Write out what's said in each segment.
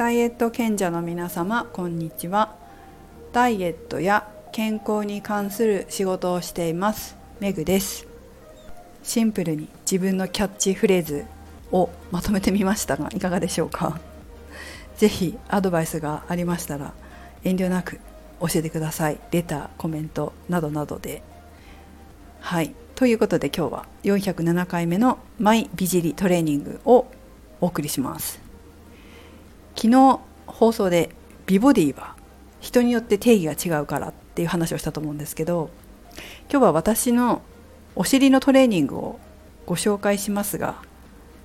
ダイエット賢者の皆様こんにちは。ダイエットや健康に関する仕事をしていますメグです。シンプルに自分のキャッチフレーズをまとめてみましたがいかがでしょうか？ぜひアドバイスがありましたら遠慮なく教えてください。レターコメントなどなどで。はい。ということで今日は407回目のマイ美尻トレーニングをお送りします。昨日放送で美ボディは人によって定義が違うからっていう話をしたと思うんですけど今日は私のお尻のトレーニングをご紹介しますが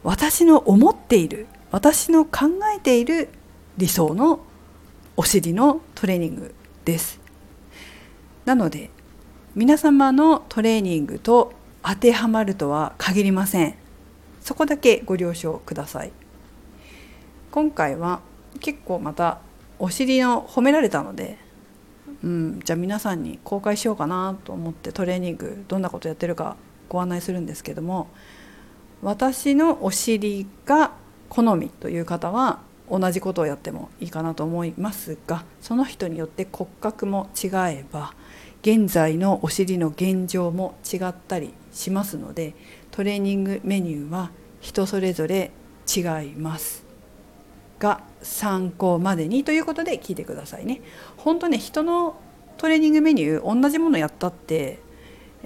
私の思っている私の考えている理想のお尻のトレーニングです。なので皆様のトレーニングと当てはまるとは限りません。そこだけご了承ください。今回は結構またお尻の褒められたので、うん、じゃあ皆さんに公開しようかなと思ってトレーニングどんなことやってるかご案内するんですけども私のお尻が好みという方は同じことをやってもいいかなと思いますがその人によって骨格も違えば現在のお尻の現状も違ったりしますのでトレーニングメニューは人それぞれ違います。が参考までにということで聞いてくださいね。本当ね人のトレーニングメニュー同じものやったって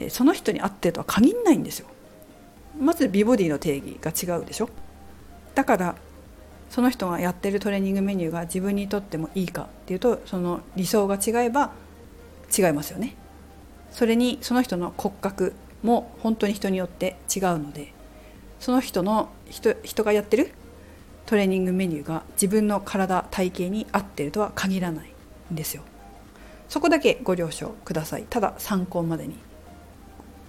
その人に合ってとは限らないんですよ。まず美ボディの定義が違うでしょだからその人がやってるトレーニングメニューが自分にとってもいいかっていうとその理想が違えば違いますよね。それにその人の骨格も本当に人によって違うのでその人の人人がやってるトレーニングメニューが自分の体体型に合ってるとは限らないんですよ。そこだけご了承ください。ただ参考までに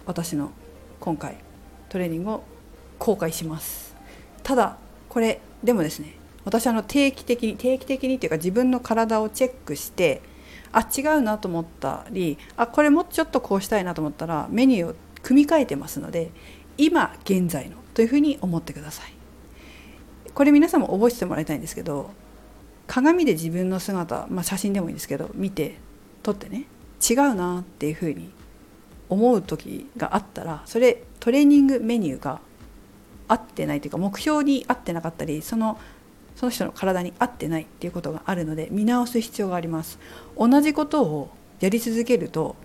私の今回トレーニングを公開します。ただこれでもですね私あの定期的に定期的にっていうか自分の体をチェックしてあ違うなと思ったりあこれもうちょっとこうしたいなと思ったらメニューを組み替えてますので今現在のというふうに思ってくださいこれ皆さんも覚えててもらいたいんですけど鏡で自分の姿、まあ、写真でもいいんですけど見て撮ってね違うなっていうふうに思う時があったらそれトレーニングメニューが合ってないというか目標に合ってなかったりそのその人の体に合ってないっていうことがあるので見直す必要があります。同じことをやり続けると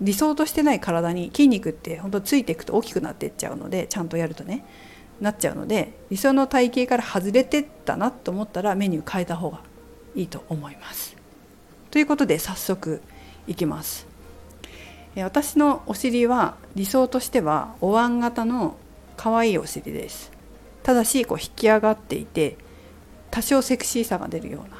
理想としてない体に筋肉って本当ついていくと大きくなっていっちゃうのでちゃんとやるとね。なっちゃうので理想の体型から外れてったなと思ったらメニュー変えた方がいいと思います。ということで早速いきます。私のお尻は理想としてはお椀型の可愛いお尻です。ただしこう引き上がっていて多少セクシーさが出るような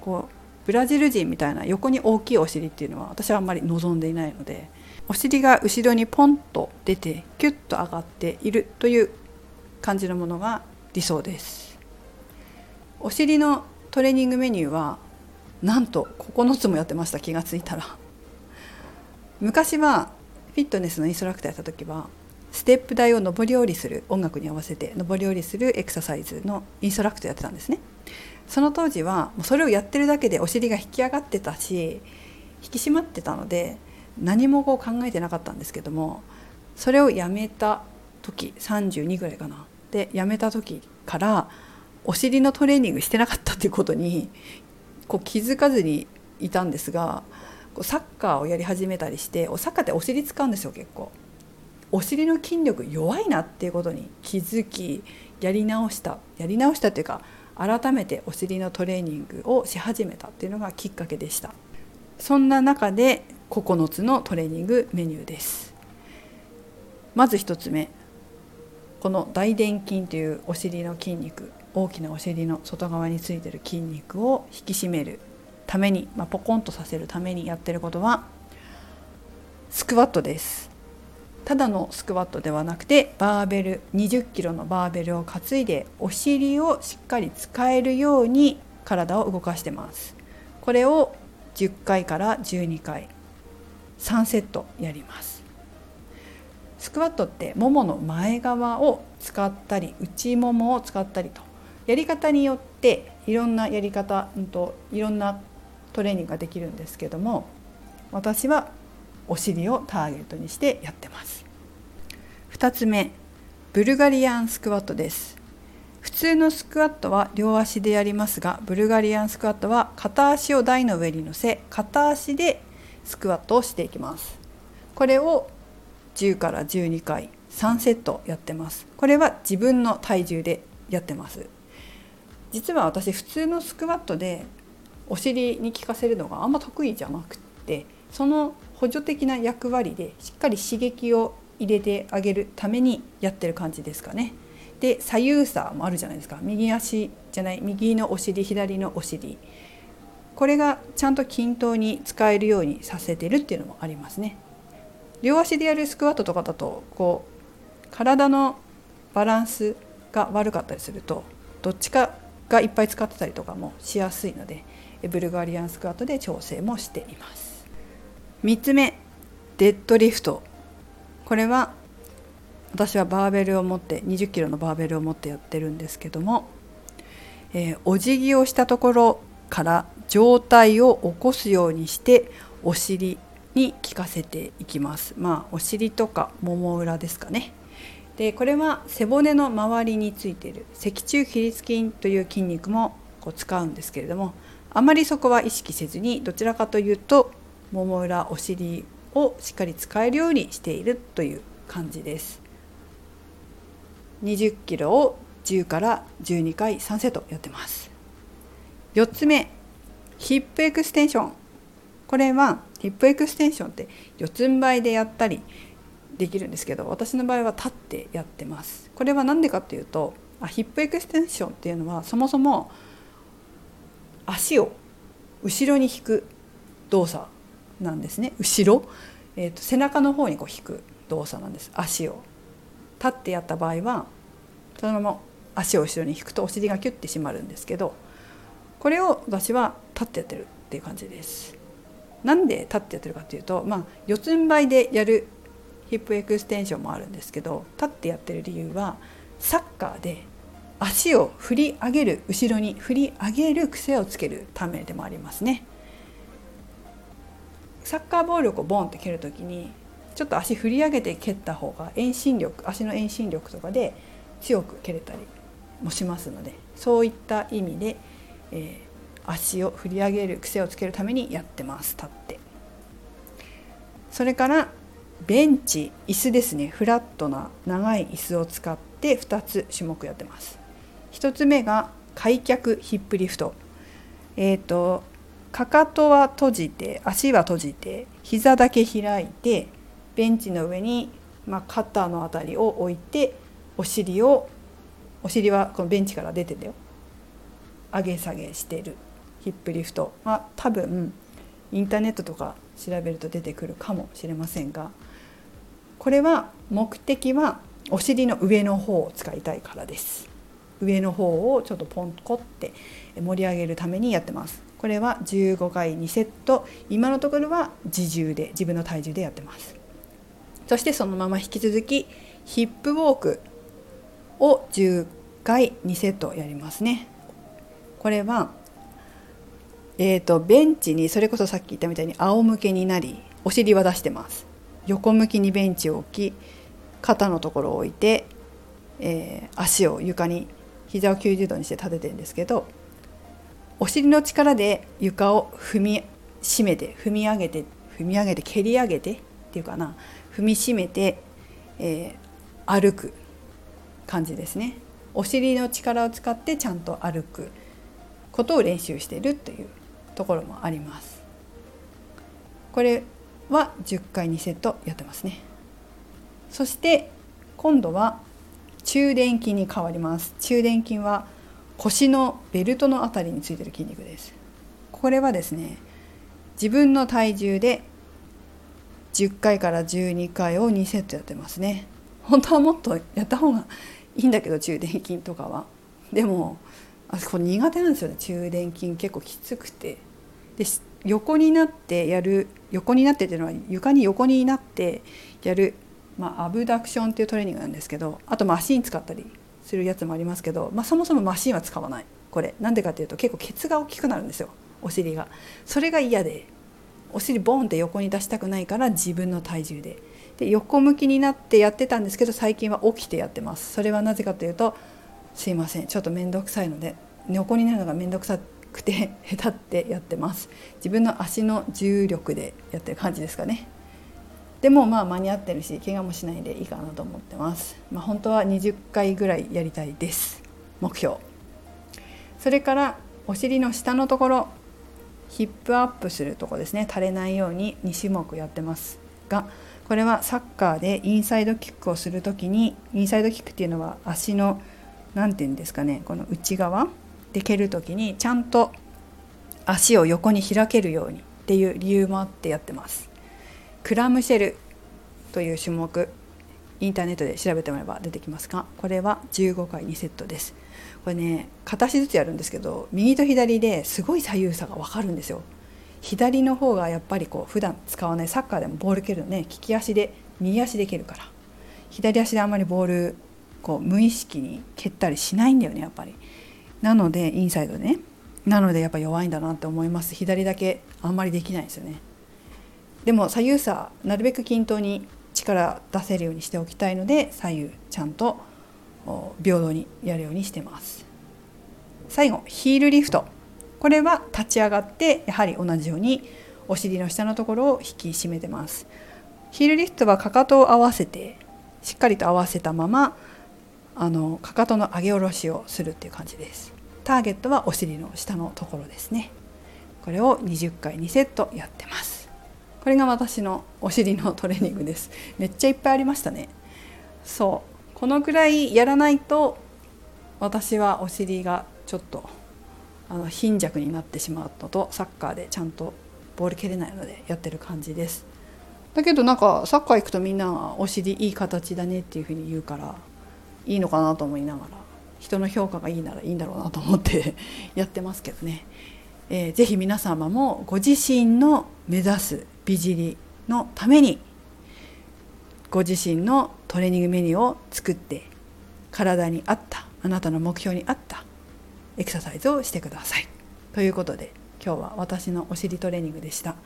こうブラジル人みたいな横に大きいお尻っていうのは私はあんまり望んでいないのでお尻が後ろにポンと出てキュッと上がっているという感じのものが理想です。お尻のトレーニングメニューはなんと9つもやってました気がついたら。昔はフィットネスのインストラクターやった時はステップ台を上り下りする音楽に合わせて上り下りするエクササイズのインストラクターやってたんですね。その当時はそれをやってるだけでお尻が引き上がってたし引き締まってたので何もこう考えてなかったんですけどもそれをやめた時32ぐらいかな。で辞めた時からお尻のトレーニングしてなかったっていうことにこう気づかずにいたんですがサッカーをやり始めたりしてサッカーってお尻使うんですよ結構。お尻の筋力弱いなっていうことに気づきやり直した。やり直したっていうか改めてお尻のトレーニングをし始めたっていうのがきっかけでした。そんな中で9つのトレーニングメニューです。まず1つ目この大臀筋というお尻の筋肉大きなお尻の外側についてる筋肉を引き締めるために、まあ、ポコンとさせるためにやってることはスクワットです。ただのスクワットではなくてバーベル20キロのバーベルを担いでお尻をしっかり使えるように体を動かしてます。これを10回から12回3セットやります。スクワットってももの前側を使ったり内ももを使ったりと。やり方によっていろんなやり方、といろんなトレーニングができるんですけども私はお尻をターゲットにしてやってます。2つ目ブルガリアンスクワットです。普通のスクワットは両足でやりますがブルガリアンスクワットは片足を台の上に乗せ片足でスクワットをしていきます。これを10から12回3セットやってますこれは自分の体重でやってます実は私普通のスクワットでお尻に効かせるのがあんま得意じゃなくってその補助的な役割でしっかり刺激を入れてあげるためにやってる感じですかね。で左右差もあるじゃないですか右足じゃない右のお尻左のお尻これがちゃんと均等に使えるようにさせてるっていうのもありますね。両足でやるスクワットとかだとこう体のバランスが悪かったりするとどっちかがいっぱい使ってたりとかもしやすいのでブルガリアンスクワットで調整もしています。3つ目デッドリフト。これは私はバーベルを持って20キロのバーベルを持ってやってるんですけども、えー、お辞儀をしたところから上体を起こすようにしてお尻に効かせていきます。まあお尻とかもも裏ですかね。でこれは背骨の周りについている。脊柱起立筋という筋肉もこう使うんですけれどもあまりそこは意識せずにどちらかというともも裏お尻をしっかり使えるようにしているという感じです。20キロを10から12回3セットやってます。4つ目ヒップエクステンション。これはヒップエクステンションって四つん這いでやったりできるんですけど私の場合は立ってやってます。これは何でかっていうとあヒップエクステンションっていうのはそもそも足を後ろに引く動作なんですね。後ろ、えーと、背中の方にこう引く動作なんです。足を。立ってやった場合はそのまま足を後ろに引くとお尻がキュッて締まるんですけどこれを私は立ってやってるっていう感じです。なんで立ってやってるかっていうと、まあ、四つん這いでやるヒップエクステンションもあるんですけど立ってやってる理由はサッカーで足を振り上げる後ろに振り上げる癖をつけるためでもありますね。サッカーボールをボンって蹴る時にちょっと足振り上げて蹴った方が遠心力足の遠心力とかで強く蹴れたりもしますのでそういった意味で、えー、足を振り上げる癖をつけるためにやってます。立って。それからベンチ椅子ですね。フラットな長い椅子を使って2つ種目やってます。1つ目が開脚ヒップリフト。えっ、ー、とかかとは閉じて足は閉じて膝だけ開いてベンチの上に、まあ、肩の辺りを置いてお尻をお尻はこのベンチから出てたよ。上げ下げしてる。ヒップリフト。まあ多分インターネットとか調べると出てくるかもしれませんがこれは目的はお尻の上の方を使いたいからです。上の方をちょっとポンコって盛り上げるためにやってます。これは15回2セット。今のところは自重で自分の体重でやってます。そしてそのまま引き続きヒップウォークを10回2セットやりますね。これはえーと、ベンチにそれこそさっき言ったみたいに仰向けになりお尻は出してます。横向きにベンチを置き肩のところを置いて、えー、足を床に膝を90度にして立ててるんですけどお尻の力で床を踏みしめて踏み上げて踏み上げて蹴り上げてっていうかな踏みしめて、えー、歩く感じですね。お尻の力を使ってちゃんと歩くことを練習しているというところもあります。これは10回2セットやってますね。そして今度は中殿筋に変わります。中殿筋は腰のベルトのあたりについてる筋肉です。これはですね自分の体重で10回から12回を2セットやってますね。本当はもっとやった方がいいんだけど中殿筋とかは。でもあそこ苦手なんですよね。中殿筋結構きつくて。で横になってやる横になってっていうのは床に横になってやるまあ、アブダクションっていうトレーニングなんですけどあとマシン使ったりするやつもありますけど、まあ、そもそもマシンは使わない。これ。なんでかっていうと結構ケツが大きくなるんですよ。お尻が。それが嫌で。お尻ボンって横に出したくないから自分の体重で。で横向きになってやってたんですけど最近は起きてやってます。それはなぜかというとすいません。ちょっと面倒くさいので横になるのが面倒くさくて 下手ってやってます。自分の足の重力でやってる感じですかね。でもまあ間に合ってるし怪我もしないでいいかなと思ってます。まあ、本当は20回ぐらいやりたいです。目標。それからお尻の下のところヒップアップするとこですね。垂れないように2種目やってます。がこれはサッカーでインサイドキックをする時にインサイドキックっていうのは足の何て言うんですかねこの内側で蹴る時にちゃんと足を横に開けるようにっていう理由もあってやってます。クラムシェルという種目インターネットで調べてもらえば出てきますがこれは15回2セットです。これね片足ずつやるんですけど右と左ですごい左右差が分かるんですよ。左の方がやっぱりこう普段使わないサッカーでもボール蹴るのね利き足で右足で蹴るから。左足であんまりボールこう無意識に蹴ったりしないんだよねやっぱり。なのでインサイドね。なのでやっぱ弱いんだなって思います。左だけあんまりできないんですよね。でも左右差なるべく均等に力出せるようにしておきたいので左右ちゃんと平等にやるようにしてます。最後ヒールリフト。これは立ち上がってやはり同じようにお尻の下のところを引き締めてます。ヒールリフトはかかとを合わせてしっかりと合わせたままあのかかとの上げ下ろしをするっていう感じです。ターゲットはお尻の下のところですね。これを20回2セットやってます。これが私のお尻のトレーニングです。めっちゃいっぱいありましたね。そう。このくらいやらないと私はお尻がちょっとあの貧弱になってしまうのとサッカーでちゃんとボール蹴れないのでやってる感じです。だけどなんかサッカー行くとみんなお尻いい形だねっていうふうに言うからいいのかなと思いながら人の評価がいいならいいんだろうなと思って やってますけどね、えー、ぜひ皆様もご自身の目指す美尻のためにご自身のトレーニングメニューを作って体に合ったあなたの目標に合ったエクササイズをしてください。ということで今日は私のお尻トレーニングでした。